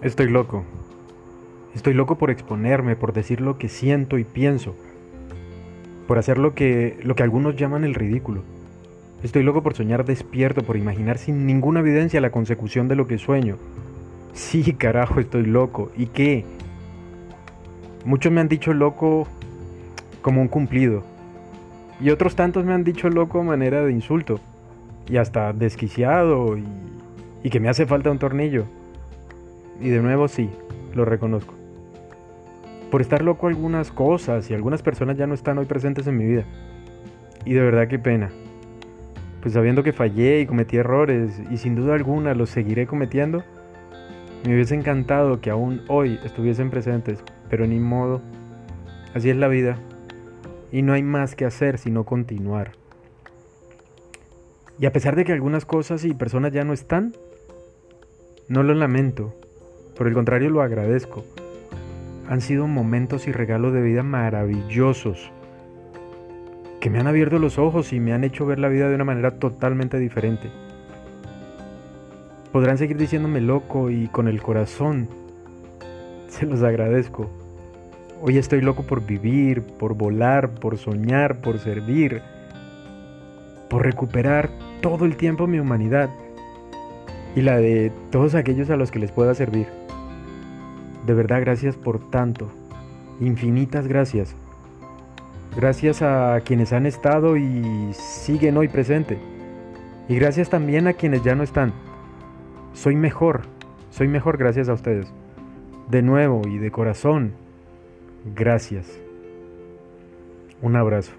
Estoy loco. Estoy loco por exponerme, por decir lo que siento y pienso, por hacer lo que, lo que algunos llaman el ridículo. Estoy loco por soñar despierto, por imaginar sin ninguna evidencia la consecución de lo que sueño. Sí, carajo, estoy loco. ¿Y qué? Muchos me han dicho loco como un cumplido. Y otros tantos me han dicho loco a manera de insulto. Y hasta desquiciado y, y que me hace falta un tornillo. Y de nuevo sí, lo reconozco. Por estar loco algunas cosas y algunas personas ya no están hoy presentes en mi vida. Y de verdad qué pena. Pues sabiendo que fallé y cometí errores y sin duda alguna los seguiré cometiendo, me hubiese encantado que aún hoy estuviesen presentes, pero ni modo. Así es la vida. Y no hay más que hacer sino continuar. Y a pesar de que algunas cosas y personas ya no están, no lo lamento, por el contrario, lo agradezco. Han sido momentos y regalos de vida maravillosos que me han abierto los ojos y me han hecho ver la vida de una manera totalmente diferente. Podrán seguir diciéndome loco y con el corazón. Se los agradezco. Hoy estoy loco por vivir, por volar, por soñar, por servir, por recuperar todo el tiempo mi humanidad y la de todos aquellos a los que les pueda servir. De verdad, gracias por tanto. Infinitas gracias. Gracias a quienes han estado y siguen hoy presente. Y gracias también a quienes ya no están. Soy mejor. Soy mejor gracias a ustedes. De nuevo y de corazón. Gracias. Un abrazo.